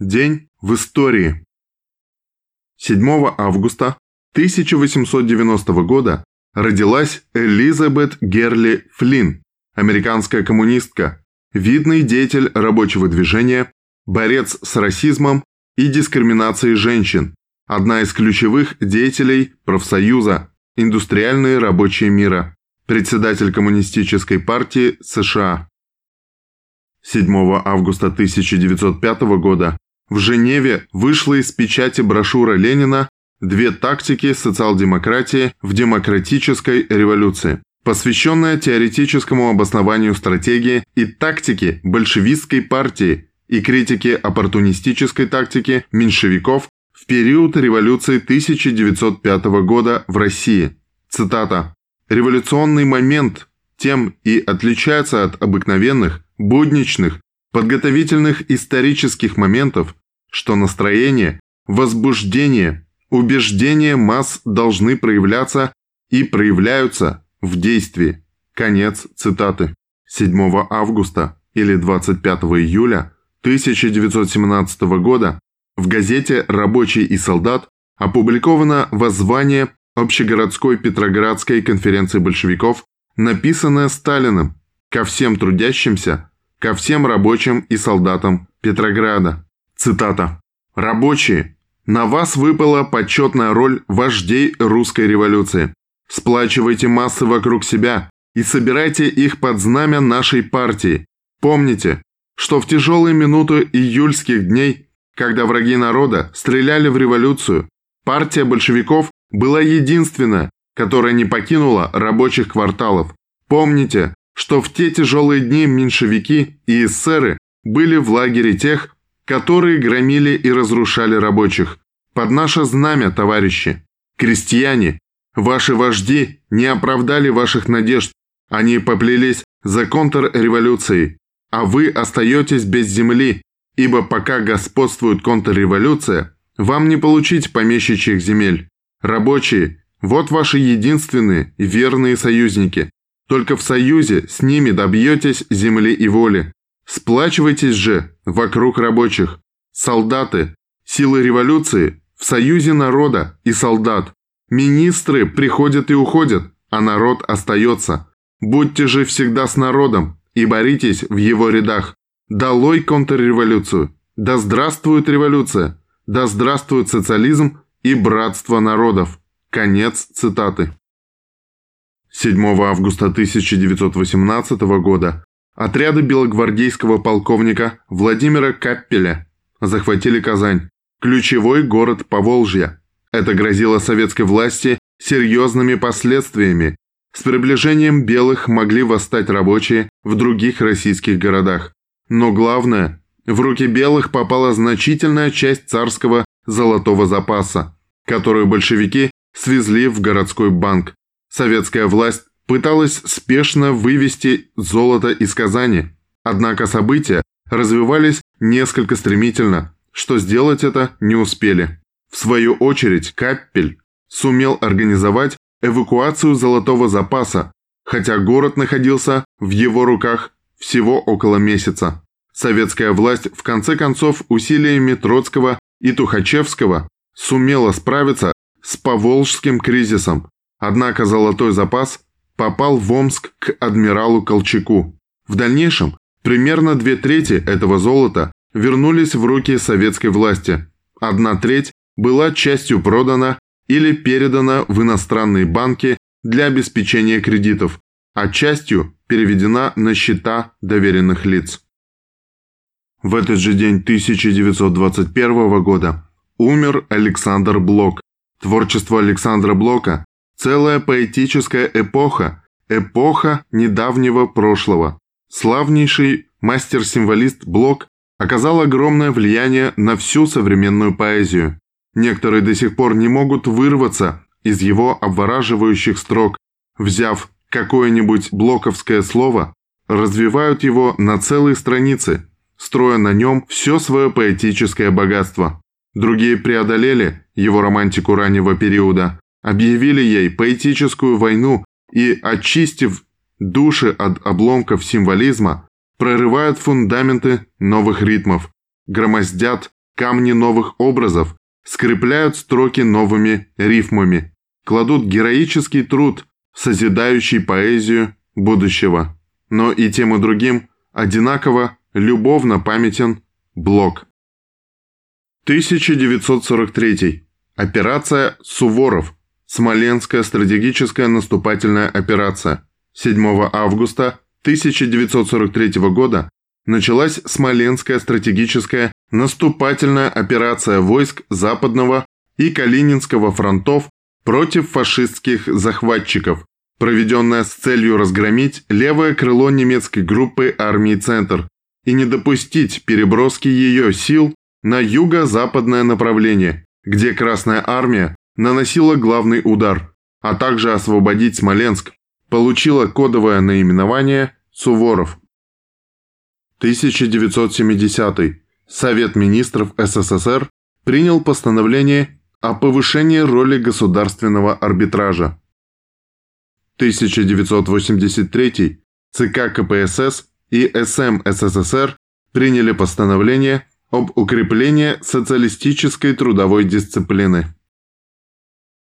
День в истории. 7 августа 1890 года родилась Элизабет Герли Флинн, американская коммунистка, видный деятель рабочего движения, борец с расизмом и дискриминацией женщин, одна из ключевых деятелей профсоюза «Индустриальные рабочие мира», председатель Коммунистической партии США. 7 августа 1905 года в Женеве вышла из печати брошюра Ленина «Две тактики социал-демократии в демократической революции», посвященная теоретическому обоснованию стратегии и тактики большевистской партии и критике оппортунистической тактики меньшевиков в период революции 1905 года в России. Цитата. «Революционный момент тем и отличается от обыкновенных, будничных, подготовительных исторических моментов, что настроение, возбуждение, убеждения масс должны проявляться и проявляются в действии. Конец цитаты. 7 августа или 25 июля 1917 года в газете «Рабочий и солдат» опубликовано воззвание Общегородской Петроградской конференции большевиков, написанное Сталиным ко всем трудящимся, ко всем рабочим и солдатам Петрограда. Цитата. «Рабочие, на вас выпала почетная роль вождей русской революции. Сплачивайте массы вокруг себя и собирайте их под знамя нашей партии. Помните, что в тяжелые минуты июльских дней, когда враги народа стреляли в революцию, партия большевиков была единственная, которая не покинула рабочих кварталов. Помните, что в те тяжелые дни меньшевики и эсеры были в лагере тех, которые громили и разрушали рабочих. Под наше знамя, товарищи. Крестьяне, ваши вожди не оправдали ваших надежд, они поплелись за контрреволюцией, а вы остаетесь без земли, ибо пока господствует контрреволюция, вам не получить помещичьих земель. Рабочие, вот ваши единственные верные союзники. Только в союзе с ними добьетесь земли и воли. Сплачивайтесь же вокруг рабочих. Солдаты, силы революции в союзе народа и солдат. Министры приходят и уходят, а народ остается. Будьте же всегда с народом и боритесь в его рядах. Долой контрреволюцию! Да здравствует революция! Да здравствует социализм и братство народов! Конец цитаты. 7 августа 1918 года Отряды белогвардейского полковника Владимира Каппеля захватили Казань, ключевой город Поволжья. Это грозило советской власти серьезными последствиями. С приближением белых могли восстать рабочие в других российских городах. Но главное, в руки белых попала значительная часть царского золотого запаса, которую большевики свезли в городской банк. Советская власть пыталась спешно вывести золото из Казани, однако события развивались несколько стремительно, что сделать это не успели. В свою очередь Каппель сумел организовать эвакуацию золотого запаса, хотя город находился в его руках всего около месяца. Советская власть в конце концов усилиями Троцкого и Тухачевского сумела справиться с Поволжским кризисом, однако золотой запас попал в Омск к адмиралу Колчаку. В дальнейшем примерно две трети этого золота вернулись в руки советской власти. Одна треть была частью продана или передана в иностранные банки для обеспечения кредитов, а частью переведена на счета доверенных лиц. В этот же день 1921 года умер Александр Блок. Творчество Александра Блока Целая поэтическая эпоха, эпоха недавнего прошлого. Славнейший мастер-символист Блок оказал огромное влияние на всю современную поэзию. Некоторые до сих пор не могут вырваться из его обвораживающих строк, взяв какое-нибудь блоковское слово, развивают его на целые страницы, строя на нем все свое поэтическое богатство. Другие преодолели его романтику раннего периода, объявили ей поэтическую войну и, очистив души от обломков символизма, прорывают фундаменты новых ритмов, громоздят камни новых образов, скрепляют строки новыми рифмами, кладут героический труд, созидающий поэзию будущего. Но и тем и другим одинаково любовно памятен Блок. 1943. Операция «Суворов». Смоленская стратегическая наступательная операция. 7 августа 1943 года началась Смоленская стратегическая наступательная операция войск Западного и Калининского фронтов против фашистских захватчиков, проведенная с целью разгромить левое крыло немецкой группы армии «Центр» и не допустить переброски ее сил на юго-западное направление, где Красная армия наносила главный удар, а также освободить Смоленск, получила кодовое наименование «Суворов». 1970 Совет министров СССР принял постановление о повышении роли государственного арбитража. 1983 ЦК КПСС и СМ СССР приняли постановление об укреплении социалистической трудовой дисциплины.